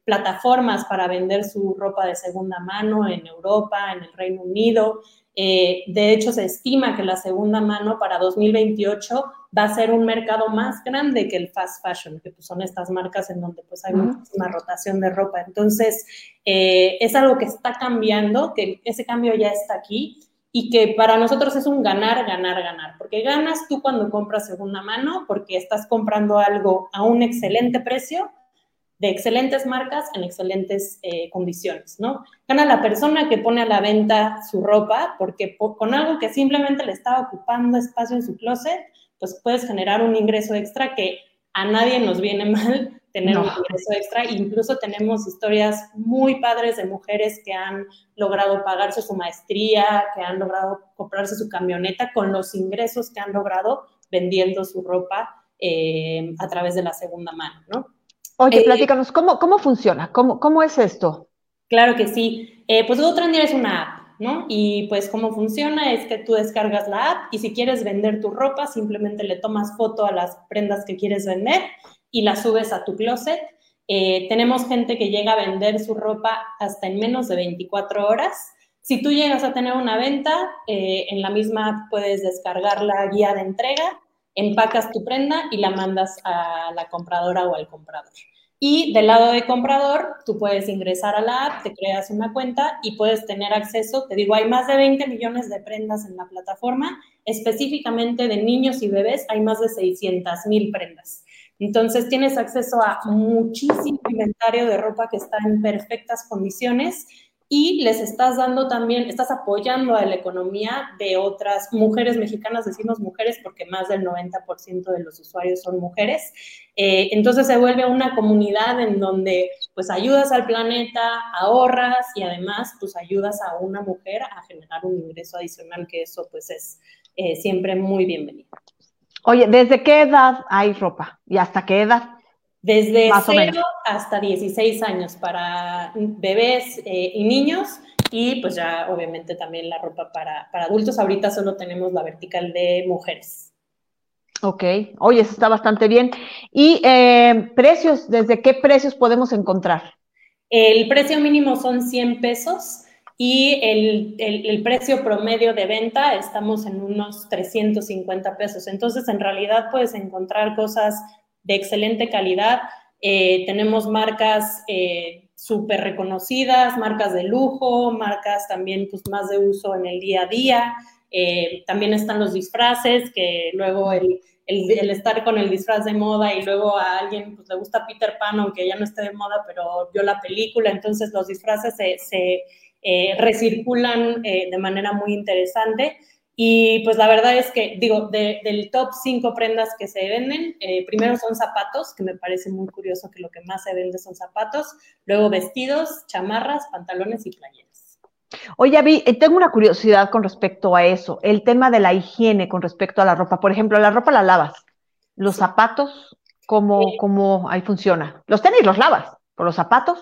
plataformas para vender su ropa de segunda mano en Europa, en el Reino Unido. Eh, de hecho, se estima que la segunda mano para 2028 va a ser un mercado más grande que el fast fashion, que pues, son estas marcas en donde pues, hay muchísima rotación de ropa. Entonces, eh, es algo que está cambiando, que ese cambio ya está aquí y que para nosotros es un ganar, ganar, ganar, porque ganas tú cuando compras segunda mano, porque estás comprando algo a un excelente precio de excelentes marcas en excelentes eh, condiciones, ¿no? Gana la persona que pone a la venta su ropa, porque con algo que simplemente le estaba ocupando espacio en su closet, pues puedes generar un ingreso extra que a nadie nos viene mal tener un ingreso extra. Incluso tenemos historias muy padres de mujeres que han logrado pagarse su maestría, que han logrado comprarse su camioneta con los ingresos que han logrado vendiendo su ropa eh, a través de la segunda mano, ¿no?
Oye, eh, platícanos, ¿cómo, cómo funciona? ¿Cómo, ¿Cómo es esto?
Claro que sí. Eh, pues GoTrendier es una app, ¿no? Y pues cómo funciona es que tú descargas la app y si quieres vender tu ropa, simplemente le tomas foto a las prendas que quieres vender y las subes a tu closet. Eh, tenemos gente que llega a vender su ropa hasta en menos de 24 horas. Si tú llegas a tener una venta, en la misma app puedes descargar la guía de entrega, empacas tu prenda y la mandas a la compradora o al comprador. Y del lado de comprador, tú puedes ingresar a la app, te creas una cuenta y puedes tener acceso. Te digo, hay más de 20 millones de prendas en la plataforma. Específicamente de niños y bebés, hay más de 600 mil prendas. Entonces tienes acceso a muchísimo inventario de ropa que está en perfectas condiciones y les estás dando también, estás apoyando a la economía de otras mujeres mexicanas, decimos mujeres porque más del 90% de los usuarios son mujeres. Eh, entonces se vuelve una comunidad en donde pues ayudas al planeta, ahorras y además pues ayudas a una mujer a generar un ingreso adicional, que eso pues es eh, siempre muy bienvenido.
Oye, ¿desde qué edad hay ropa? ¿Y hasta qué edad?
Desde 0 hasta 16 años para bebés eh, y niños y pues ya obviamente también la ropa para, adultos. Ahorita solo tenemos la vertical de mujeres.
Ok, oye, eso está bastante bien. ¿Y eh, precios? ¿Desde qué precios podemos encontrar?
El precio mínimo son 100 pesos y el, el, precio promedio de venta estamos en unos 350 pesos. Entonces, en realidad puedes encontrar cosas de excelente calidad. Eh, tenemos marcas eh, súper reconocidas, marcas de lujo, marcas también pues, más de uso en el día a día. Eh, también están los disfraces, que luego el, el, estar con el disfraz de moda y luego a alguien pues, le gusta Peter Pan, aunque ya no esté de moda, pero vio la película, entonces los disfraces se, se recirculan de manera muy interesante. Y pues la verdad es que, digo, del top cinco prendas que se venden, eh, primero son zapatos, que me parece muy curioso que lo que más se vende son zapatos, luego vestidos, chamarras, pantalones y playeras.
Oye, vi, eh, tengo una curiosidad con respecto a eso, el tema de la higiene con respecto a la ropa. Por ejemplo, la ropa la lavas, los zapatos, ¿cómo, cómo ahí funciona? Los tenis los lavas, ¿por los zapatos?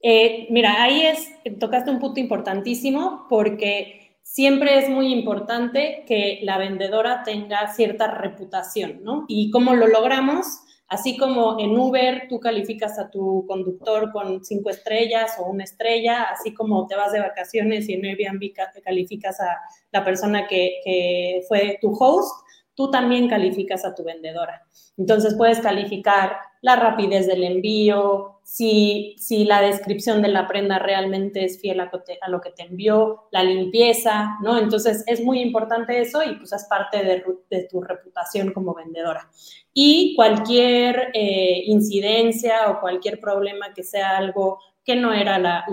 Eh, mira, ahí es, tocaste un punto importantísimo porque siempre es muy importante que la vendedora tenga cierta reputación, ¿no? ¿Y cómo lo logramos? Así como en Uber tú calificas a tu conductor con cinco estrellas o una estrella, así como te vas de vacaciones y en Airbnb calificas a la persona que, fue tu host, tú también calificas a tu vendedora. Entonces puedes calificar la rapidez del envío, si, si la descripción de la prenda realmente es fiel a, lo que te envió, la limpieza, ¿no? Entonces es muy importante eso y pues es parte de, tu reputación como vendedora. Y cualquier eh, incidencia o cualquier problema que sea algo que no era la,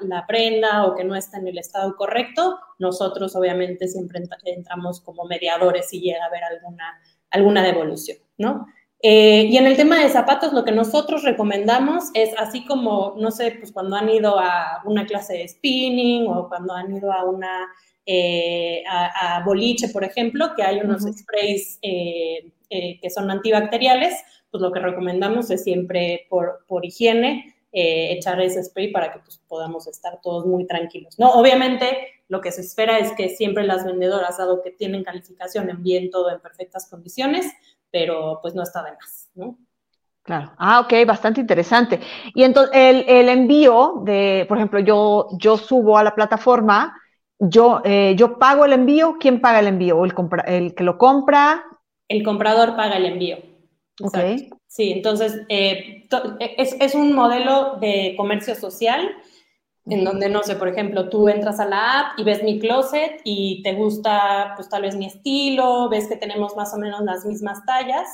la, prenda o que no está en el estado correcto, nosotros obviamente siempre entramos como mediadores si llega a haber alguna, alguna devolución, ¿no? Eh, y en el tema de zapatos, lo que nosotros recomendamos es así como, no sé, pues cuando han ido a una clase de spinning o cuando han ido a una, eh, a, boliche, por ejemplo, que hay unos sprays eh, que son antibacteriales, pues lo que recomendamos es siempre por, por higiene echar ese spray para que pues, podamos estar todos muy tranquilos, ¿no? Obviamente lo que se espera es que siempre las vendedoras, dado que tienen calificación, envíen todo en perfectas condiciones, pero pues no está de más, ¿no?
Claro. Ah, ok, bastante interesante. Y entonces el, envío de, por ejemplo, yo, yo subo a la plataforma, yo, eh, yo pago el envío, ¿quién paga el envío? ¿El, el que lo compra?
El comprador paga el envío.
Ok.
Sí, entonces eh, es, es, un modelo de comercio social en donde, no sé, por ejemplo, tú entras a la app y ves mi closet y te gusta, pues tal vez mi estilo, ves que tenemos más o menos las mismas tallas,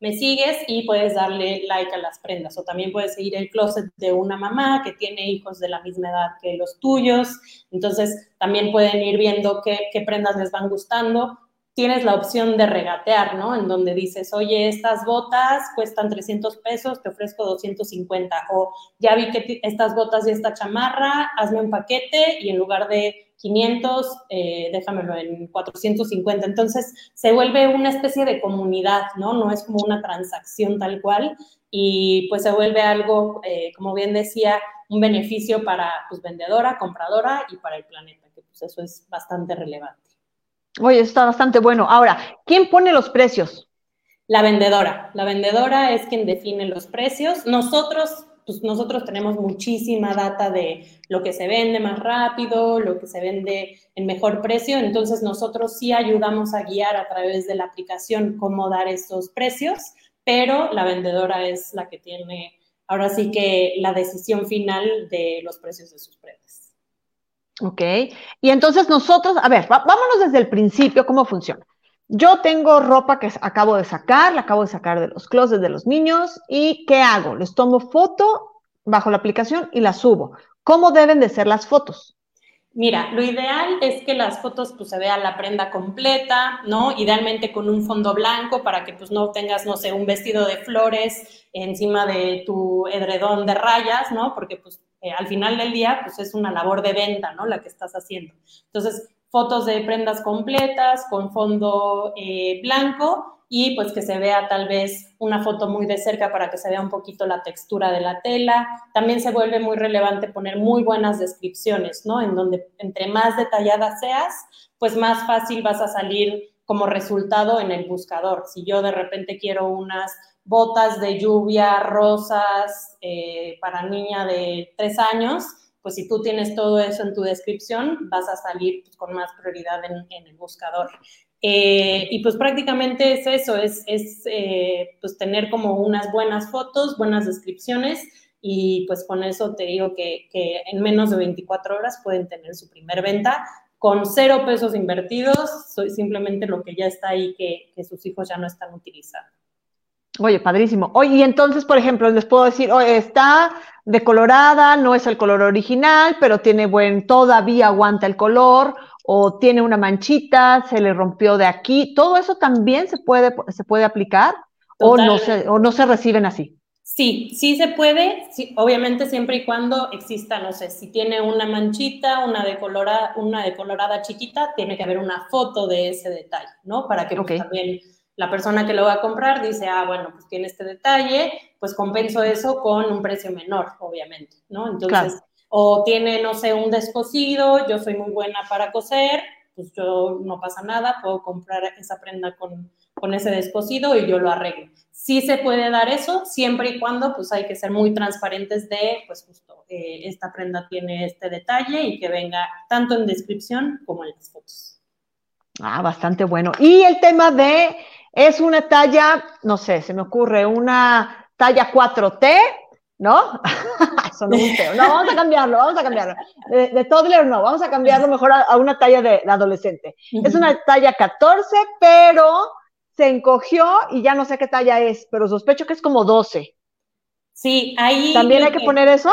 me sigues y puedes darle like a las prendas. O también puedes seguir el closet de una mamá que tiene hijos de la misma edad que los tuyos. Entonces, también pueden ir viendo qué, qué prendas les van gustando tienes la opción de regatear, ¿no? En donde dices, oye, estas botas cuestan 300 pesos, te ofrezco 250. O ya vi que estas botas y esta chamarra, hazme un paquete y en lugar de 500, eh, déjamelo en 450. Entonces se vuelve una especie de comunidad, ¿no? No es como una transacción tal cual y pues se vuelve algo, eh, como bien decía, un beneficio para pues vendedora, compradora y para el planeta, que pues eso es bastante relevante.
Oye, está bastante bueno. Ahora, ¿quién pone los precios?
La vendedora. La vendedora es quien define los precios. Nosotros, pues nosotros tenemos muchísima data de lo que se vende más rápido, lo que se vende en mejor precio. Entonces, nosotros sí ayudamos a guiar a través de la aplicación cómo dar esos precios, pero la vendedora es la que tiene ahora sí que la decisión final de los precios de sus prendas.
Ok. Y entonces nosotros, a ver, vámonos desde el principio, ¿cómo funciona? Yo tengo ropa que acabo de sacar, la acabo de sacar de los closets de los niños y ¿qué hago? Les tomo foto bajo la aplicación y la subo. ¿Cómo deben de ser las fotos?
Mira, lo ideal es que las fotos pues se vea la prenda completa, ¿no? Idealmente con un fondo blanco para que pues no tengas, no sé, un vestido de flores encima de tu edredón de rayas, ¿no? Porque pues al final del día, pues es una labor de venta, ¿no? La que estás haciendo. Entonces, fotos de prendas completas con fondo eh, blanco y pues que se vea tal vez una foto muy de cerca para que se vea un poquito la textura de la tela. También se vuelve muy relevante poner muy buenas descripciones, ¿no? En donde entre más detallada seas, pues más fácil vas a salir como resultado en el buscador. Si yo de repente quiero unas botas de lluvia rosas eh, para niña de tres años, pues si tú tienes todo eso en tu descripción, vas a salir pues, con más prioridad en, el buscador. Eh, y pues prácticamente es eso, es, eh, pues tener como unas buenas fotos, buenas descripciones y pues con eso te digo que, en menos de 24 horas pueden tener su primer venta con cero pesos invertidos, soy simplemente lo que ya está ahí que sus hijos ya no están utilizando.
Oye, padrísimo. Oye, y entonces, por ejemplo, les puedo decir, oye, está decolorada, no es el color original, pero tiene buen, todavía aguanta el color, o tiene una manchita, se le rompió de aquí. Todo eso también se puede, se puede aplicar o no, se, o no se reciben así.
Sí, sí se puede, sí, obviamente siempre y cuando exista, no sé, si tiene una manchita, una decolorada, una decolorada chiquita, tiene que haber una foto de ese detalle, ¿no? Para que pues, también la persona que lo va a comprar dice, ah, bueno, pues tiene este detalle, pues compenso eso con un precio menor, obviamente, ¿no? Entonces, o tiene, no sé, un descosido, yo soy muy buena para coser, pues yo no pasa nada, puedo comprar esa prenda con, con ese descosido y yo lo arreglo. Sí se puede dar eso, siempre y cuando pues hay que ser muy transparentes de, pues justo, eh, esta prenda tiene este detalle y que venga tanto en descripción como en las fotos.
Ah, bastante bueno. Y el tema de, es una talla, no sé, se me ocurre, una talla 4T, ¿no? Eso no No, vamos a cambiarlo, vamos a cambiarlo. De, de toddler no, vamos a cambiarlo mejor a, una talla de, adolescente. Es una talla 14, pero se encogió y ya no sé qué talla es, pero sospecho que es como 12.
Sí, ahí.
¿También hay que, poner eso?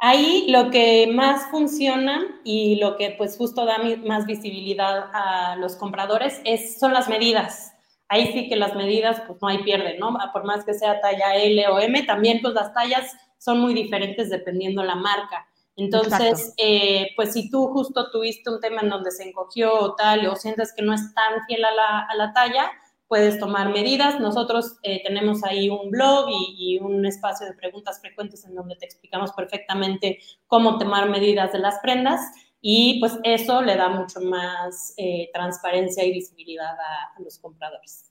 Ahí lo que más funciona y lo que pues justo da más visibilidad a los compradores es, son las medidas. Ahí sí que las medidas pues no hay pierde, ¿no? Por más que sea talla L o M, también pues las tallas son muy diferentes dependiendo la marca. Entonces, eh, pues si tú justo tuviste un tema en donde se encogió o tal, o sientes que no es tan fiel a la, a la talla, puedes tomar medidas. Nosotros eh, tenemos ahí un blog y, un espacio de preguntas frecuentes en donde te explicamos perfectamente cómo tomar medidas de las prendas y pues eso le da mucho más eh, transparencia y visibilidad a, los compradores.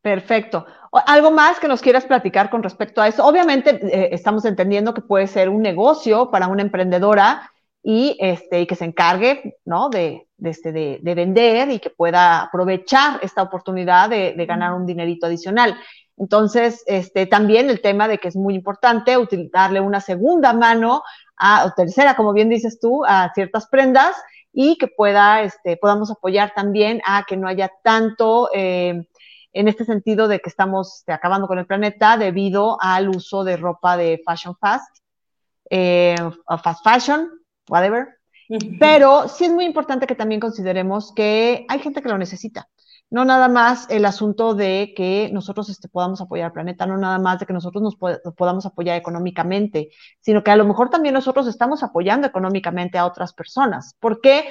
Perfecto. ¿Algo más que nos quieras platicar con respecto a eso? Obviamente eh, estamos entendiendo que puede ser un negocio para una emprendedora y, este, que se encargue ¿no? de, este, de, de, vender y que pueda aprovechar esta oportunidad de, ganar un dinerito adicional. Entonces, este, también el tema de que es muy importante utilizarle una segunda mano a, o tercera, como bien dices tú, a ciertas prendas y que pueda, este, podamos apoyar también a que no haya tanto, eh, en este sentido de que estamos este, acabando con el planeta debido al uso de ropa de fashion fast, eh, fast fashion, whatever. Pero sí es muy importante que también consideremos que hay gente que lo necesita. No nada más el asunto de que nosotros este, podamos apoyar al planeta, no nada más de que nosotros nos podamos apoyar económicamente, sino que a lo mejor también nosotros estamos apoyando económicamente a otras personas. ¿Por qué?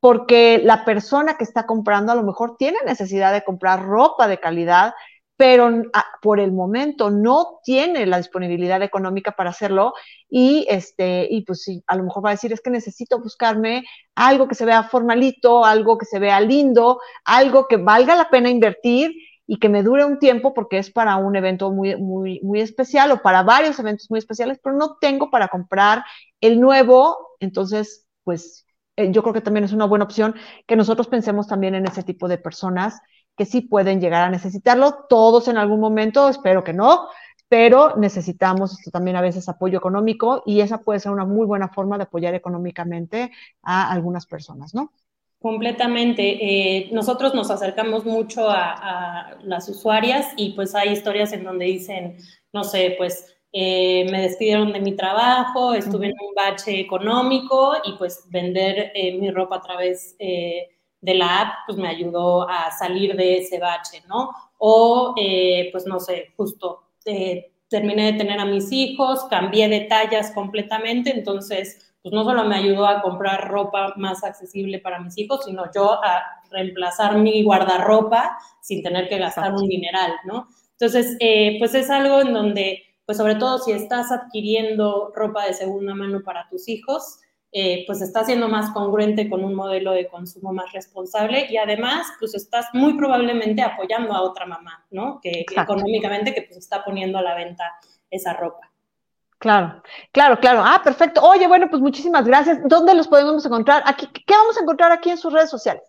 Porque la persona que está comprando a lo mejor tiene necesidad de comprar ropa de calidad pero ah, por el momento no tiene la disponibilidad económica para hacerlo y este y pues sí, a lo mejor va a decir es que necesito buscarme algo que se vea formalito, algo que se vea lindo, algo que valga la pena invertir y que me dure un tiempo porque es para un evento muy muy muy especial o para varios eventos muy especiales, pero no tengo para comprar el nuevo, entonces pues eh, yo creo que también es una buena opción que nosotros pensemos también en ese tipo de personas que sí pueden llegar a necesitarlo, todos en algún momento, espero que no, pero necesitamos también a veces apoyo económico y esa puede ser una muy buena forma de apoyar económicamente a algunas personas, ¿no?
Completamente. Eh, nosotros nos acercamos mucho a, las usuarias y pues hay historias en donde dicen, no sé, pues eh, me despidieron de mi trabajo, estuve en un bache económico y pues vender eh, mi ropa a través de la app, pues me ayudó a salir de ese bache, ¿no? O, eh, pues no sé, justo eh, terminé de tener a mis hijos, cambié de tallas completamente, entonces, pues no solo me ayudó a comprar ropa más accesible para mis hijos, sino yo a reemplazar mi guardarropa sin tener que gastar un dineral, ¿no? Entonces, eh, pues es algo en donde, pues sobre todo si estás adquiriendo ropa de segunda mano para tus hijos, eh, pues está siendo más congruente con un modelo de consumo más responsable y además, pues estás muy probablemente apoyando a otra mamá, ¿no? Que económicamente que pues está poniendo a la venta esa ropa.
Claro, claro, claro. Ah, perfecto. Oye, bueno, pues muchísimas gracias. ¿Dónde los podemos encontrar? Aquí, ¿Qué vamos a encontrar aquí en sus redes sociales?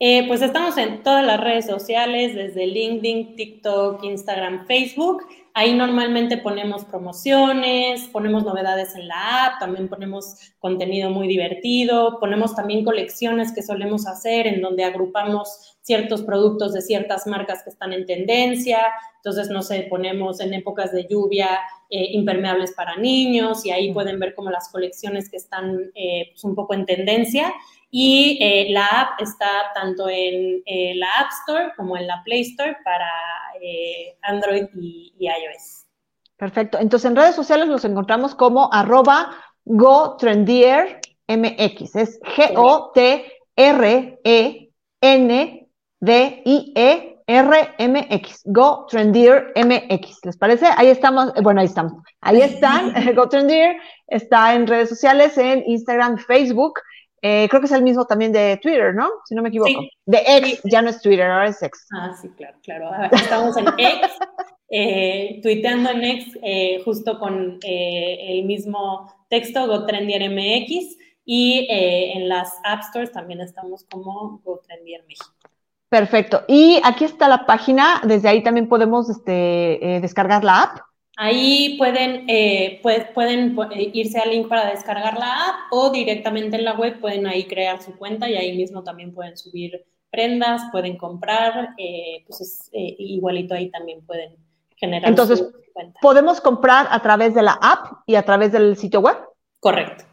Eh, pues estamos en todas las redes sociales, desde LinkedIn, TikTok, Instagram, Facebook. Ahí normalmente ponemos promociones, ponemos novedades en la app, también ponemos contenido muy divertido, ponemos también colecciones que solemos hacer en donde agrupamos ciertos productos de ciertas marcas que están en tendencia. Entonces, no sé, ponemos en épocas de lluvia eh, impermeables para niños y ahí pueden ver como las colecciones que están eh, pues un poco en tendencia. Y eh, la app está tanto en eh, la App Store como en la Play Store para eh, Android y, iOS.
Perfecto. Entonces en redes sociales los encontramos como arroba GoTrendierMX. Es G-O-T-R-E-N-D-I-E-R-M-X. Go MX. ¿Les parece? Ahí estamos. Bueno, ahí estamos. Ahí están. Go está en redes sociales, en Instagram, Facebook. Eh, creo que es el mismo también de Twitter, ¿no? Si no me equivoco. De X, ya no es Twitter, ahora es X.
Ah, sí, claro, claro. Estamos en X, eh, tuiteando en X, eh, justo con el mismo texto, GoTrendier MX, y en las App Stores también estamos como GoTrendier México.
Perfecto. Y aquí está la página, desde ahí también podemos este, descargar la app.
Ahí pueden, eh, pues, pueden eh, irse al link para descargar la app o directamente en la web pueden ahí crear su cuenta y ahí mismo también pueden subir prendas, pueden comprar, eh, pues es, igualito ahí también pueden generar
Entonces, su cuenta. ¿podemos comprar a través de la app y a través del sitio web?
Correcto.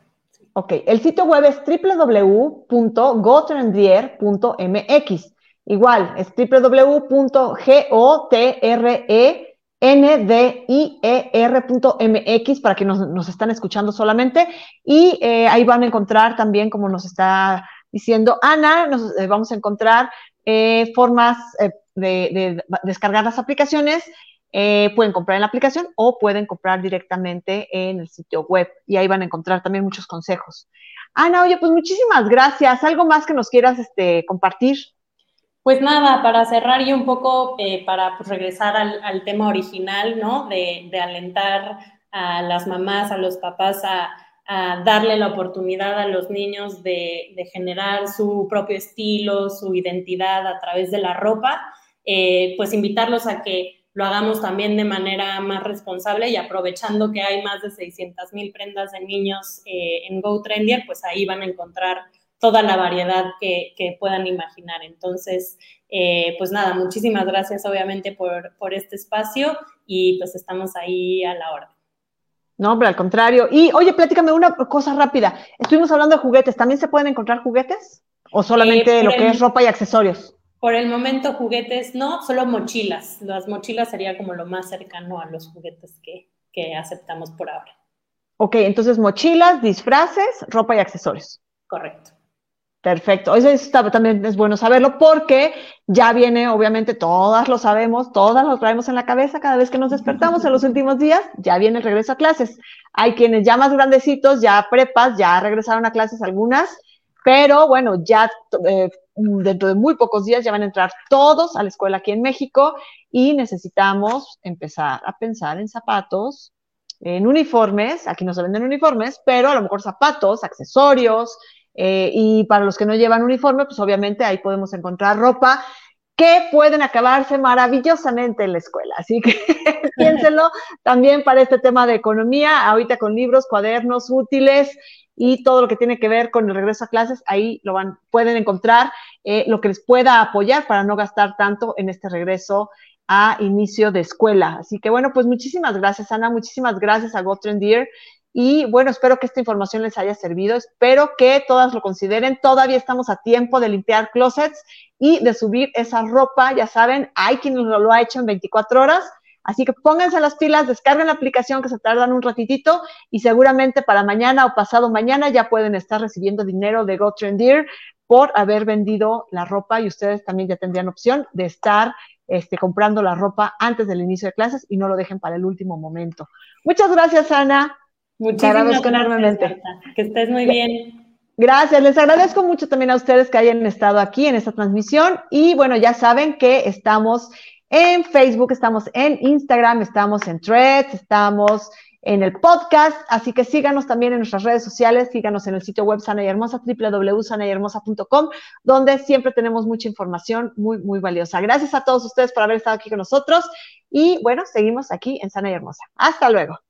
Ok, el sitio web es www.gotrendier.mx. Igual, es www.gotre ndier.mx para que nos, están escuchando solamente. Y eh, ahí van a encontrar también, como nos está diciendo Ana, nos eh, vamos a encontrar eh, formas de, descargar las aplicaciones. pueden comprar en la aplicación o pueden comprar directamente en el sitio web y ahí van a encontrar también muchos consejos. Ana, oye, pues muchísimas gracias. ¿Algo más que nos quieras este, compartir?
Pues nada, para cerrar y un poco eh, para pues, regresar al, tema original, ¿no? De, alentar a las mamás, a los papás a, darle la oportunidad a los niños de, generar su propio estilo, su identidad a través de la ropa, eh, pues invitarlos a que lo hagamos también de manera más responsable y aprovechando que hay más de 600 mil prendas de niños eh, en GoTrendier, pues ahí van a encontrar toda la variedad que, puedan imaginar. Entonces, eh, pues nada, muchísimas gracias obviamente por, por este espacio y pues estamos ahí a la hora.
No, pero al contrario. Y oye, pláticame una cosa rápida. Estuvimos hablando de juguetes. ¿También se pueden encontrar juguetes? ¿O solamente eh, lo que es ropa y accesorios?
Por el momento juguetes no, solo mochilas. Las mochilas sería como lo más cercano a los juguetes que, que aceptamos por ahora.
Ok, entonces mochilas, disfraces, ropa y accesorios.
Correcto.
Perfecto. Eso también es bueno saberlo porque ya viene, obviamente, todas lo sabemos, todas lo traemos en la cabeza cada vez que nos despertamos en los últimos días, ya viene el regreso a clases. Hay quienes ya más grandecitos, ya prepas, ya regresaron a clases algunas, pero bueno, ya eh, dentro de muy pocos días ya van a entrar todos a la escuela aquí en México y necesitamos empezar a pensar en zapatos, en uniformes, aquí no se venden uniformes, pero a lo mejor zapatos, accesorios, eh, y para los que no llevan uniforme, pues obviamente ahí podemos encontrar ropa que pueden acabarse maravillosamente en la escuela. Así que piénsenlo también para este tema de economía, ahorita con libros, cuadernos útiles y todo lo que tiene que ver con el regreso a clases, ahí lo van, pueden encontrar eh, lo que les pueda apoyar para no gastar tanto en este regreso a inicio de escuela. Así que bueno, pues muchísimas gracias, Ana, muchísimas gracias a Gotrendier y bueno, espero que esta información les haya servido. Espero que todas lo consideren. Todavía estamos a tiempo de limpiar closets y de subir esa ropa. Ya saben, hay quien lo, ha hecho en 24 horas. Así que pónganse las pilas, descarguen la aplicación que se tardan un ratitito y seguramente para mañana o pasado mañana ya pueden estar recibiendo dinero de GoTrendier por haber vendido la ropa y ustedes también ya tendrían opción de estar este, comprando la ropa antes del inicio de clases y no lo dejen para el último momento. Muchas gracias, Ana.
Muchísimas gracias, enormemente. Que estés muy bien.
Gracias, les agradezco mucho también a ustedes que hayan estado aquí en esta transmisión y bueno, ya saben que estamos en Facebook, estamos en Instagram, estamos en Threads, estamos en el podcast, así que síganos también en nuestras redes sociales, síganos en el sitio web Sana y Hermosa, www.sanayhermosa.com, donde siempre tenemos mucha información muy, muy valiosa. Gracias a todos ustedes por haber estado aquí con nosotros y bueno, seguimos aquí en Sana y Hermosa. Hasta luego.